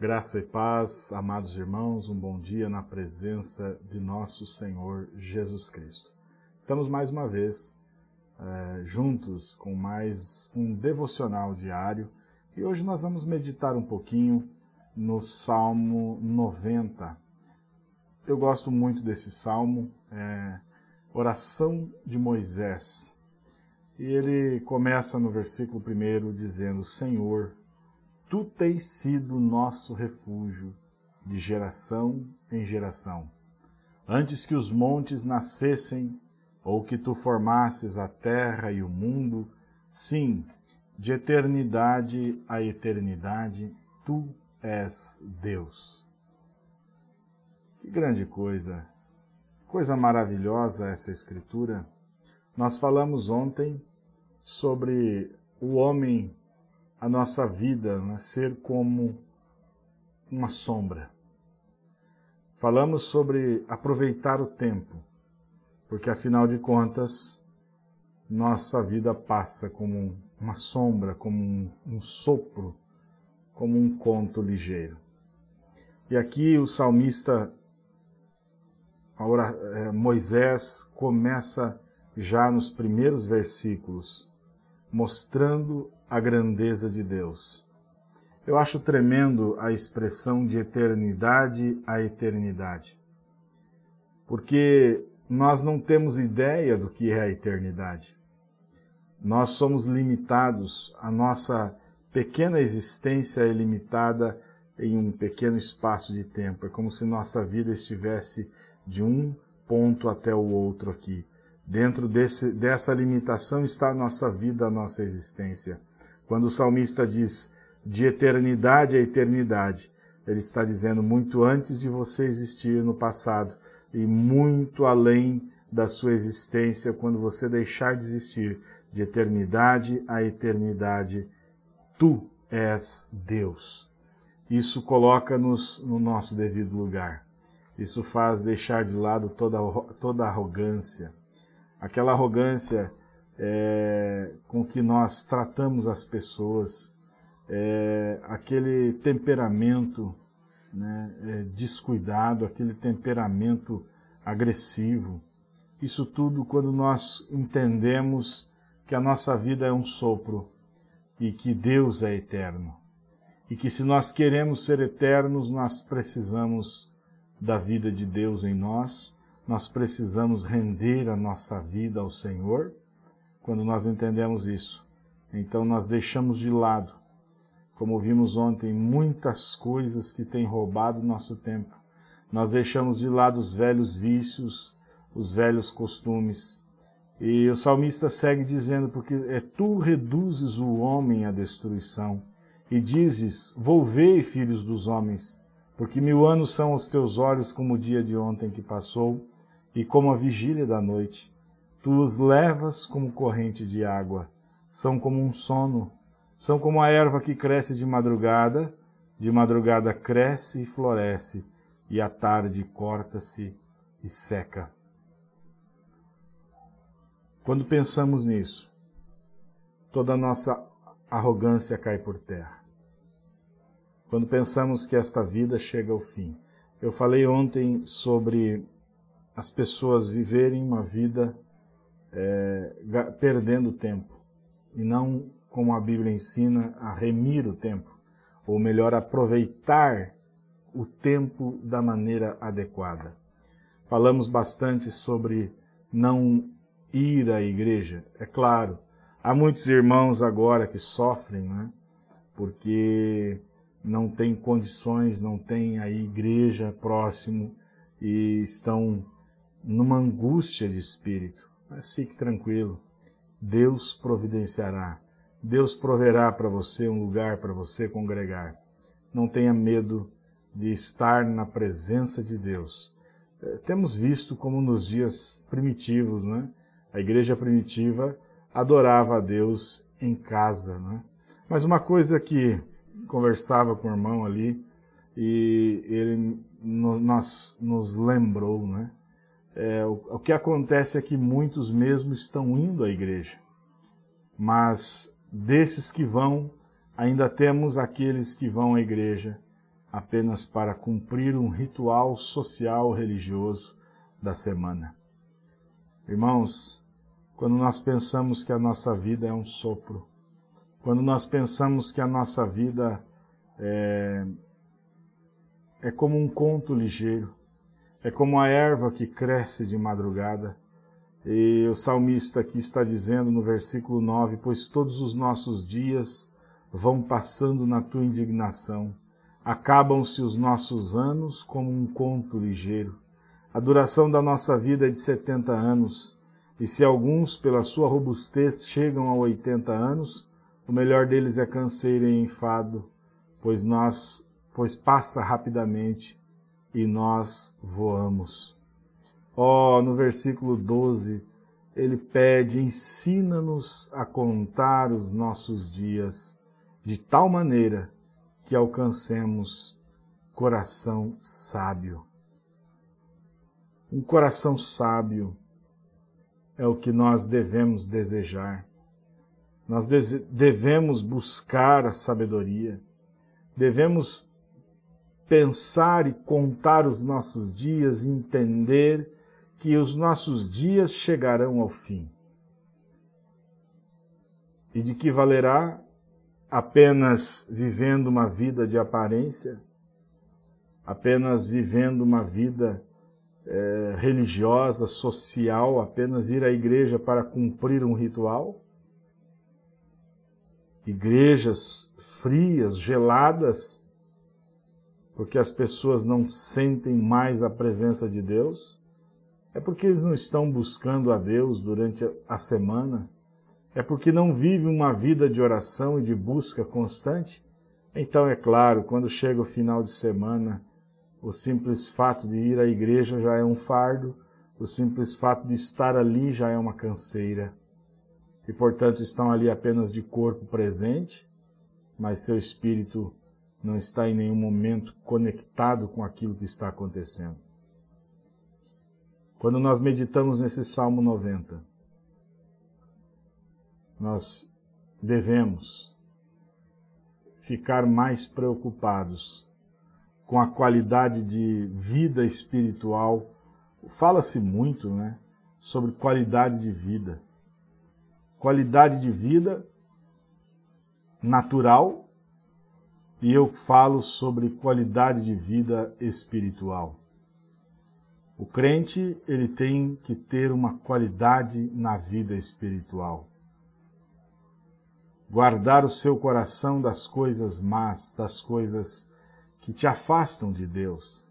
Graça e paz, amados irmãos, um bom dia na presença de nosso Senhor Jesus Cristo. Estamos mais uma vez é, juntos com mais um devocional diário e hoje nós vamos meditar um pouquinho no Salmo 90. Eu gosto muito desse salmo, é, Oração de Moisés. E ele começa no versículo 1 dizendo: Senhor, Tu tens sido nosso refúgio de geração em geração. Antes que os montes nascessem, ou que tu formasses a terra e o mundo, sim, de eternidade a eternidade, tu és Deus. Que grande coisa, coisa maravilhosa essa escritura. Nós falamos ontem sobre o homem a nossa vida né, ser como uma sombra. Falamos sobre aproveitar o tempo, porque afinal de contas, nossa vida passa como uma sombra, como um, um sopro, como um conto ligeiro. E aqui o salmista, é, Moisés, começa já nos primeiros versículos, mostrando a grandeza de Deus. Eu acho tremendo a expressão de eternidade a eternidade, porque nós não temos ideia do que é a eternidade. Nós somos limitados, a nossa pequena existência é limitada em um pequeno espaço de tempo. É como se nossa vida estivesse de um ponto até o outro aqui. Dentro desse, dessa limitação está a nossa vida, a nossa existência. Quando o salmista diz de eternidade a eternidade, ele está dizendo muito antes de você existir no passado e muito além da sua existência, quando você deixar de existir, de eternidade a eternidade, tu és Deus. Isso coloca-nos no nosso devido lugar. Isso faz deixar de lado toda, toda arrogância. Aquela arrogância é, com que nós tratamos as pessoas, é, aquele temperamento né, é, descuidado, aquele temperamento agressivo. Isso tudo quando nós entendemos que a nossa vida é um sopro e que Deus é eterno. E que se nós queremos ser eternos, nós precisamos da vida de Deus em nós, nós precisamos render a nossa vida ao Senhor quando nós entendemos isso, então nós deixamos de lado, como vimos ontem, muitas coisas que têm roubado nosso tempo. Nós deixamos de lado os velhos vícios, os velhos costumes. E o salmista segue dizendo, porque é tu reduzes o homem à destruição, e dizes, volvei, filhos dos homens, porque mil anos são os teus olhos como o dia de ontem que passou, e como a vigília da noite. Tu os levas como corrente de água, são como um sono, são como a erva que cresce de madrugada, de madrugada cresce e floresce, e à tarde corta-se e seca. Quando pensamos nisso, toda a nossa arrogância cai por terra. Quando pensamos que esta vida chega ao fim. Eu falei ontem sobre as pessoas viverem uma vida é, perdendo tempo, e não, como a Bíblia ensina, a remir o tempo, ou melhor, aproveitar o tempo da maneira adequada. Falamos bastante sobre não ir à igreja. É claro, há muitos irmãos agora que sofrem, né? porque não têm condições, não têm a igreja próximo e estão numa angústia de espírito. Mas fique tranquilo, Deus providenciará. Deus proverá para você um lugar para você congregar. Não tenha medo de estar na presença de Deus. Eh, temos visto como nos dias primitivos, né? A igreja primitiva adorava a Deus em casa, né? Mas uma coisa que conversava com o irmão ali e ele nos, nos lembrou, né? É, o, o que acontece é que muitos mesmo estão indo à igreja. Mas desses que vão, ainda temos aqueles que vão à igreja, apenas para cumprir um ritual social religioso da semana. Irmãos, quando nós pensamos que a nossa vida é um sopro, quando nós pensamos que a nossa vida é, é como um conto ligeiro, é como a erva que cresce de madrugada, e o salmista aqui está dizendo no versículo 9: Pois todos os nossos dias vão passando na tua indignação, acabam-se os nossos anos como um conto ligeiro. A duração da nossa vida é de 70 anos, e se alguns, pela sua robustez, chegam a 80 anos, o melhor deles é canseiro e enfado, pois nós, pois passa rapidamente e nós voamos. Oh, no versículo 12, ele pede: ensina-nos a contar os nossos dias de tal maneira que alcancemos coração sábio. Um coração sábio é o que nós devemos desejar. Nós devemos buscar a sabedoria, devemos pensar e contar os nossos dias, entender que os nossos dias chegarão ao fim. E de que valerá apenas vivendo uma vida de aparência, apenas vivendo uma vida é, religiosa, social, apenas ir à igreja para cumprir um ritual? Igrejas frias, geladas, porque as pessoas não sentem mais a presença de Deus? É porque eles não estão buscando a Deus durante a semana? É porque não vivem uma vida de oração e de busca constante? Então, é claro, quando chega o final de semana, o simples fato de ir à igreja já é um fardo, o simples fato de estar ali já é uma canseira. E, portanto, estão ali apenas de corpo presente, mas seu espírito não está em nenhum momento conectado com aquilo que está acontecendo. Quando nós meditamos nesse Salmo 90, nós devemos ficar mais preocupados com a qualidade de vida espiritual. Fala-se muito, né, sobre qualidade de vida. Qualidade de vida natural e eu falo sobre qualidade de vida espiritual. O crente, ele tem que ter uma qualidade na vida espiritual. Guardar o seu coração das coisas más, das coisas que te afastam de Deus.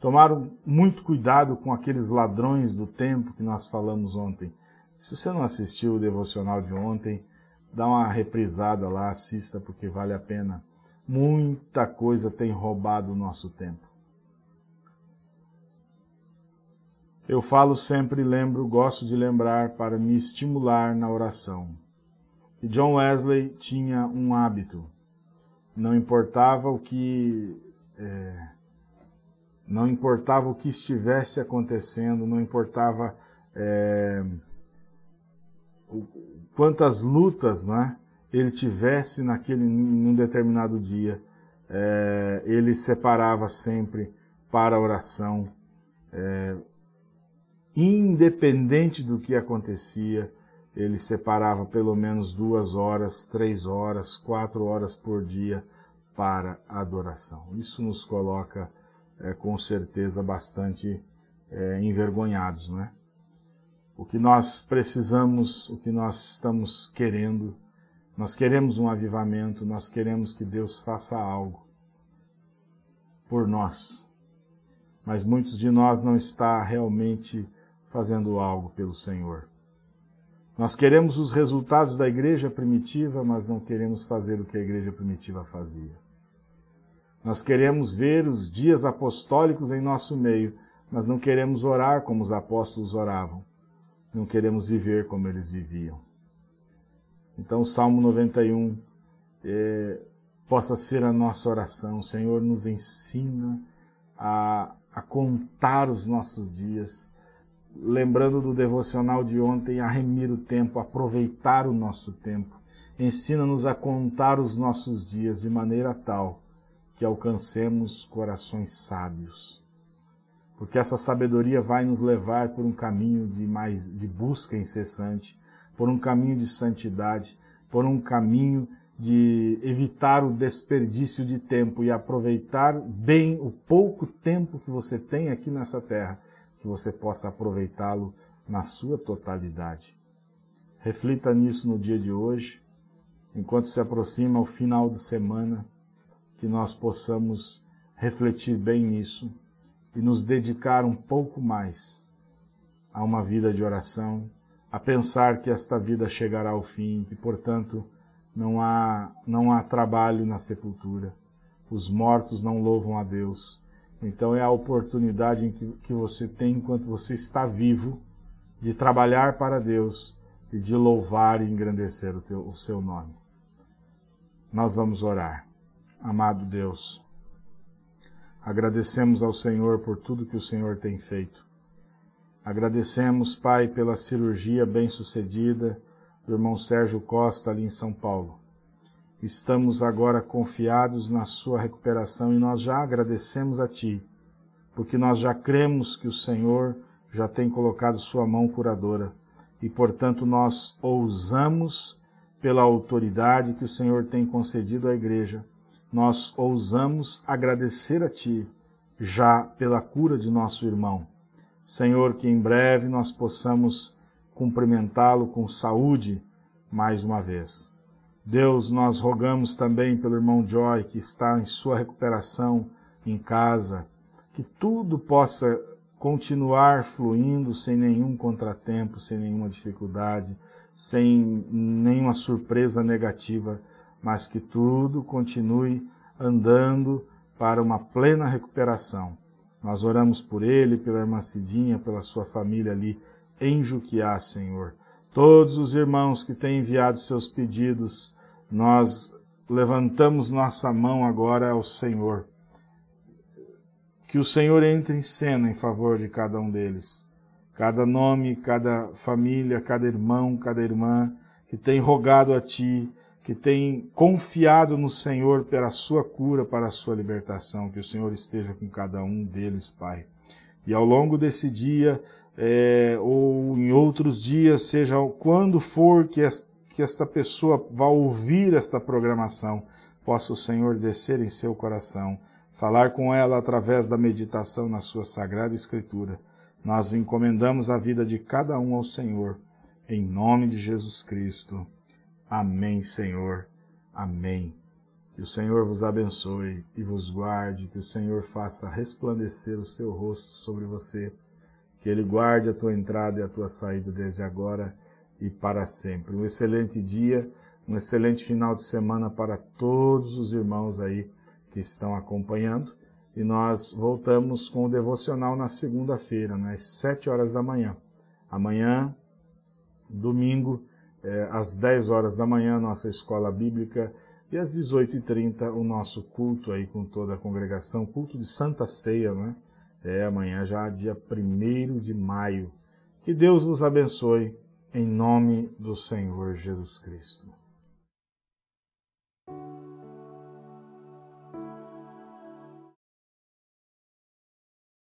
Tomar muito cuidado com aqueles ladrões do tempo que nós falamos ontem. Se você não assistiu o devocional de ontem, dá uma reprisada lá, assista porque vale a pena. Muita coisa tem roubado o nosso tempo. Eu falo sempre, lembro, gosto de lembrar para me estimular na oração. E John Wesley tinha um hábito. Não importava o que é, não importava o que estivesse acontecendo, não importava é, quantas lutas, não é, ele tivesse naquele num determinado dia, é, ele separava sempre para a oração. É, independente do que acontecia, ele separava pelo menos duas horas, três horas, quatro horas por dia para adoração. Isso nos coloca, é, com certeza, bastante é, envergonhados, não é? O que nós precisamos, o que nós estamos querendo, nós queremos um avivamento, nós queremos que Deus faça algo por nós. Mas muitos de nós não está realmente fazendo algo pelo Senhor. Nós queremos os resultados da igreja primitiva, mas não queremos fazer o que a igreja primitiva fazia. Nós queremos ver os dias apostólicos em nosso meio, mas não queremos orar como os apóstolos oravam. Não queremos viver como eles viviam. Então, o Salmo 91 é, possa ser a nossa oração. O Senhor nos ensina a, a contar os nossos dias, lembrando do devocional de ontem, a remir o tempo, aproveitar o nosso tempo. Ensina-nos a contar os nossos dias de maneira tal que alcancemos corações sábios. Porque essa sabedoria vai nos levar por um caminho de mais de busca incessante, por um caminho de santidade, por um caminho de evitar o desperdício de tempo e aproveitar bem o pouco tempo que você tem aqui nessa terra, que você possa aproveitá-lo na sua totalidade. Reflita nisso no dia de hoje, enquanto se aproxima o final de semana, que nós possamos refletir bem nisso e nos dedicar um pouco mais a uma vida de oração, a pensar que esta vida chegará ao fim, que, portanto, não há, não há trabalho na sepultura. Os mortos não louvam a Deus. Então é a oportunidade que, que você tem enquanto você está vivo de trabalhar para Deus e de louvar e engrandecer o, teu, o seu nome. Nós vamos orar. Amado Deus, agradecemos ao Senhor por tudo que o Senhor tem feito. Agradecemos, Pai, pela cirurgia bem-sucedida do irmão Sérgio Costa ali em São Paulo. Estamos agora confiados na sua recuperação e nós já agradecemos a Ti, porque nós já cremos que o Senhor já tem colocado sua mão curadora e, portanto, nós ousamos, pela autoridade que o Senhor tem concedido à igreja, nós ousamos agradecer a Ti já pela cura de nosso irmão. Senhor, que em breve nós possamos cumprimentá-lo com saúde mais uma vez. Deus, nós rogamos também pelo irmão Joy, que está em sua recuperação em casa, que tudo possa continuar fluindo sem nenhum contratempo, sem nenhuma dificuldade, sem nenhuma surpresa negativa, mas que tudo continue andando para uma plena recuperação. Nós oramos por ele, pela irmã Cidinha, pela sua família ali em Juquiá, Senhor. Todos os irmãos que têm enviado seus pedidos, nós levantamos nossa mão agora ao Senhor. Que o Senhor entre em cena em favor de cada um deles. Cada nome, cada família, cada irmão, cada irmã que tem rogado a Ti, que tem confiado no Senhor pela sua cura, para a sua libertação. Que o Senhor esteja com cada um deles, Pai. E ao longo desse dia, é, ou em outros dias, seja quando for que, que esta pessoa vá ouvir esta programação, possa o Senhor descer em seu coração, falar com ela através da meditação na sua sagrada Escritura. Nós encomendamos a vida de cada um ao Senhor, em nome de Jesus Cristo. Amém, Senhor. Amém. Que o Senhor vos abençoe e vos guarde, que o Senhor faça resplandecer o seu rosto sobre você que Ele guarde a tua entrada e a tua saída desde agora e para sempre. Um excelente dia, um excelente final de semana para todos os irmãos aí que estão acompanhando. E nós voltamos com o devocional na segunda-feira, às sete horas da manhã. Amanhã, domingo, é, às dez horas da manhã, nossa escola bíblica, e às dezoito e trinta o nosso culto aí com toda a congregação, culto de Santa Ceia, não é? É amanhã, já dia 1 de maio. Que Deus vos abençoe, em nome do Senhor Jesus Cristo.